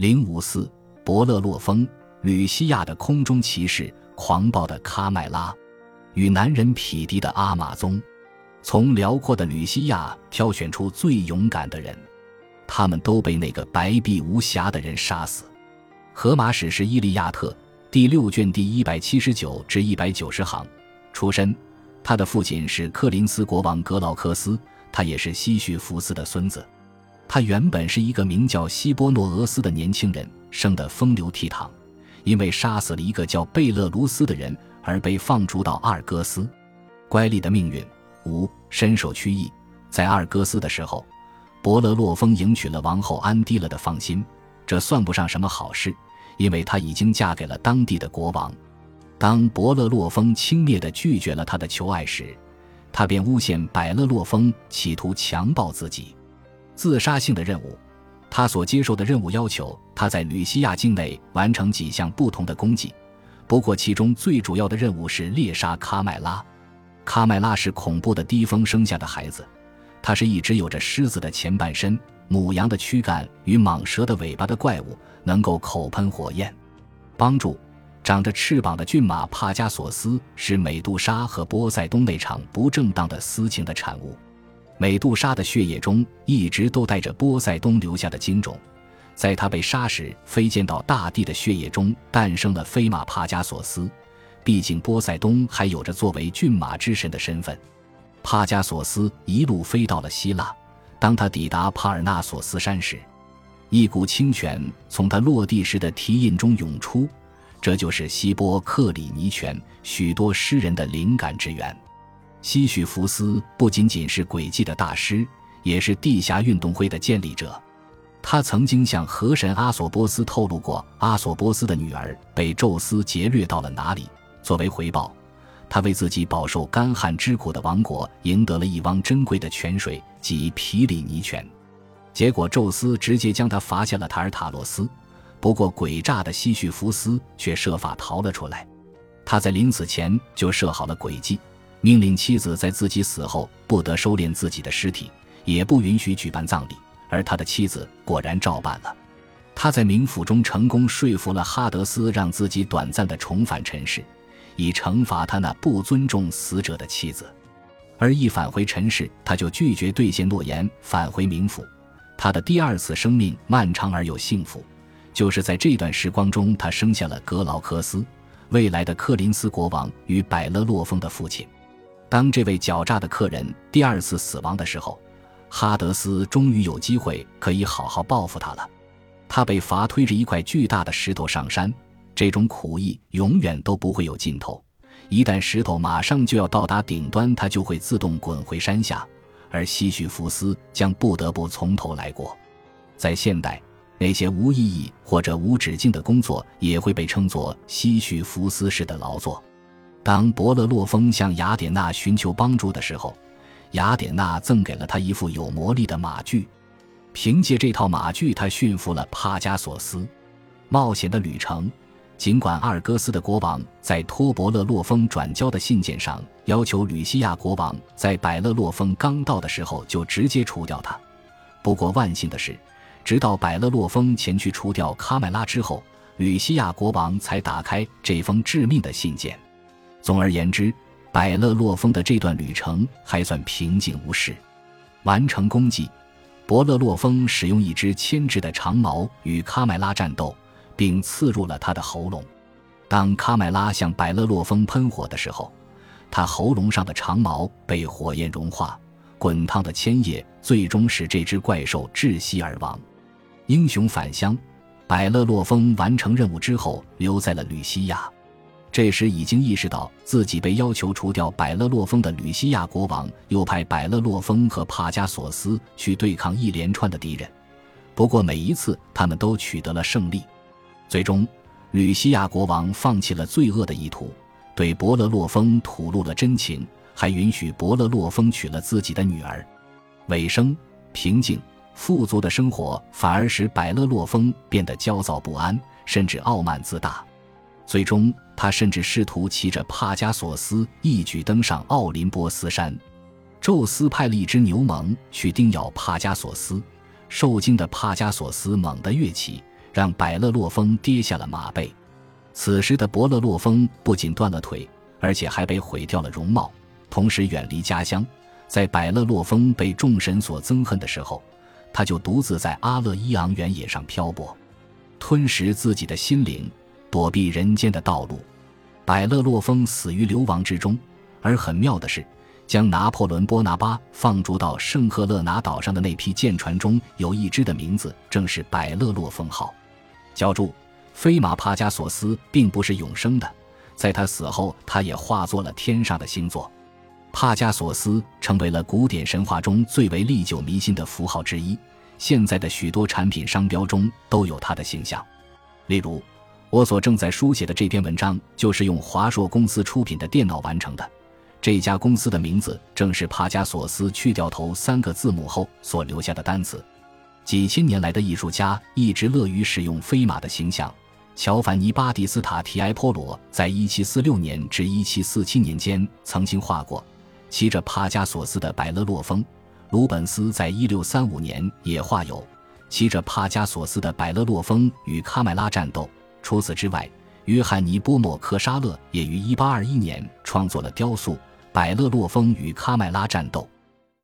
零五四，伯勒洛峰，吕西亚的空中骑士，狂暴的喀麦拉，与男人匹敌的阿玛宗，从辽阔的吕西亚挑选出最勇敢的人，他们都被那个白璧无瑕的人杀死。荷马史诗《伊利亚特》第六卷第一百七十九至一百九十行，出身。他的父亲是克林斯国王格劳克斯，他也是西绪福斯的孙子。他原本是一个名叫希波诺俄斯的年轻人，生得风流倜傥，因为杀死了一个叫贝勒卢斯的人而被放逐到阿尔戈斯。乖戾的命运，五身受屈役，在阿尔戈斯的时候，伯勒洛峰迎娶了王后安迪勒的芳心，这算不上什么好事，因为她已经嫁给了当地的国王。当伯勒洛峰轻蔑地拒绝了他的求爱时，他便诬陷百勒洛峰企图强暴自己。自杀性的任务，他所接受的任务要求他在吕西亚境内完成几项不同的功绩。不过，其中最主要的任务是猎杀喀麦拉。喀麦拉是恐怖的低峰生下的孩子，它是一只有着狮子的前半身、母羊的躯干与蟒蛇的尾巴的怪物，能够口喷火焰，帮助。长着翅膀的骏马帕加索斯是美杜莎和波塞冬那场不正当的私情的产物。美杜莎的血液中一直都带着波塞冬留下的精种，在他被杀时飞溅到大地的血液中诞生了飞马帕加索斯。毕竟波塞冬还有着作为骏马之神的身份。帕加索斯一路飞到了希腊，当他抵达帕尔纳索斯山时，一股清泉从他落地时的蹄印中涌出。这就是希波克里尼泉许多诗人的灵感之源。西绪福斯不仅仅是诡计的大师，也是地下运动会的建立者。他曾经向河神阿索波斯透露过，阿索波斯的女儿被宙斯劫掠到了哪里。作为回报，他为自己饱受干旱之苦的王国赢得了一汪珍贵的泉水，及皮里尼泉。结果，宙斯直接将他罚下了塔尔塔洛斯。不过，诡诈的西绪福斯却设法逃了出来。他在临死前就设好了诡计，命令妻子在自己死后不得收敛自己的尸体，也不允许举办葬礼。而他的妻子果然照办了。他在冥府中成功说服了哈德斯，让自己短暂的重返尘世，以惩罚他那不尊重死者的妻子。而一返回尘世，他就拒绝兑现诺言，返回冥府。他的第二次生命漫长而又幸福。就是在这段时光中，他生下了格劳克斯，未来的克林斯国王与百勒洛峰的父亲。当这位狡诈的客人第二次死亡的时候，哈德斯终于有机会可以好好报复他了。他被罚推着一块巨大的石头上山，这种苦役永远都不会有尽头。一旦石头马上就要到达顶端，他就会自动滚回山下，而西绪福斯将不得不从头来过。在现代。那些无意义或者无止境的工作也会被称作西绪福斯式的劳作。当伯勒洛峰向雅典娜寻求帮助的时候，雅典娜赠给了他一副有魔力的马具。凭借这套马具，他驯服了帕加索斯。冒险的旅程，尽管阿尔戈斯的国王在托伯勒洛峰转交的信件上要求吕西亚国王在百勒洛峰刚到的时候就直接除掉他，不过万幸的是。直到百勒洛峰前去除掉卡麦拉之后，吕西亚国王才打开这封致命的信件。总而言之，百乐洛峰的这段旅程还算平静无事。完成功绩，伯乐洛峰使用一支牵制的长矛与喀麦拉战斗，并刺入了他的喉咙。当喀麦拉向百乐洛峰喷火的时候，他喉咙上的长矛被火焰融化，滚烫的铅液最终使这只怪兽窒息而亡。英雄返乡，百乐洛峰完成任务之后留在了吕西亚。这时已经意识到自己被要求除掉百勒洛峰的吕西亚国王，又派百勒洛峰和帕加索斯去对抗一连串的敌人。不过每一次他们都取得了胜利。最终，吕西亚国王放弃了罪恶的意图，对伯勒洛峰吐露了真情，还允许伯勒洛峰娶了自己的女儿。尾声平静。富足的生活反而使百勒洛峰变得焦躁不安，甚至傲慢自大。最终，他甚至试图骑着帕加索斯一举登上奥林波斯山。宙斯派了一只牛虻去叮咬帕加索斯，受惊的帕加索斯猛地跃起，让百勒洛峰跌下了马背。此时的伯勒洛峰不仅断了腿，而且还被毁掉了容貌，同时远离家乡。在百勒洛峰被众神所憎恨的时候，他就独自在阿勒伊昂原野上漂泊，吞食自己的心灵，躲避人间的道路。百勒洛峰死于流亡之中，而很妙的是，将拿破仑·波拿巴放逐到圣赫勒拿岛上的那批舰船中有一只的名字正是百勒洛峰号。教注。飞马帕加索斯并不是永生的，在他死后，他也化作了天上的星座。帕加索斯成为了古典神话中最为历久弥新的符号之一。现在的许多产品商标中都有他的形象。例如，我所正在书写的这篇文章就是用华硕公司出品的电脑完成的。这家公司的名字正是帕加索斯去掉头三个字母后所留下的单词。几千年来的艺术家一直乐于使用飞马的形象。乔凡尼·巴蒂斯塔·提埃波罗在1746年至1747年间曾经画过骑着帕加索斯的百勒洛峰。鲁本斯在1635年也画有骑着帕加索斯的百勒洛峰与卡麦拉战斗。除此之外，约翰尼·波莫克沙勒也于1821年创作了雕塑《百勒洛峰与卡麦拉战斗》。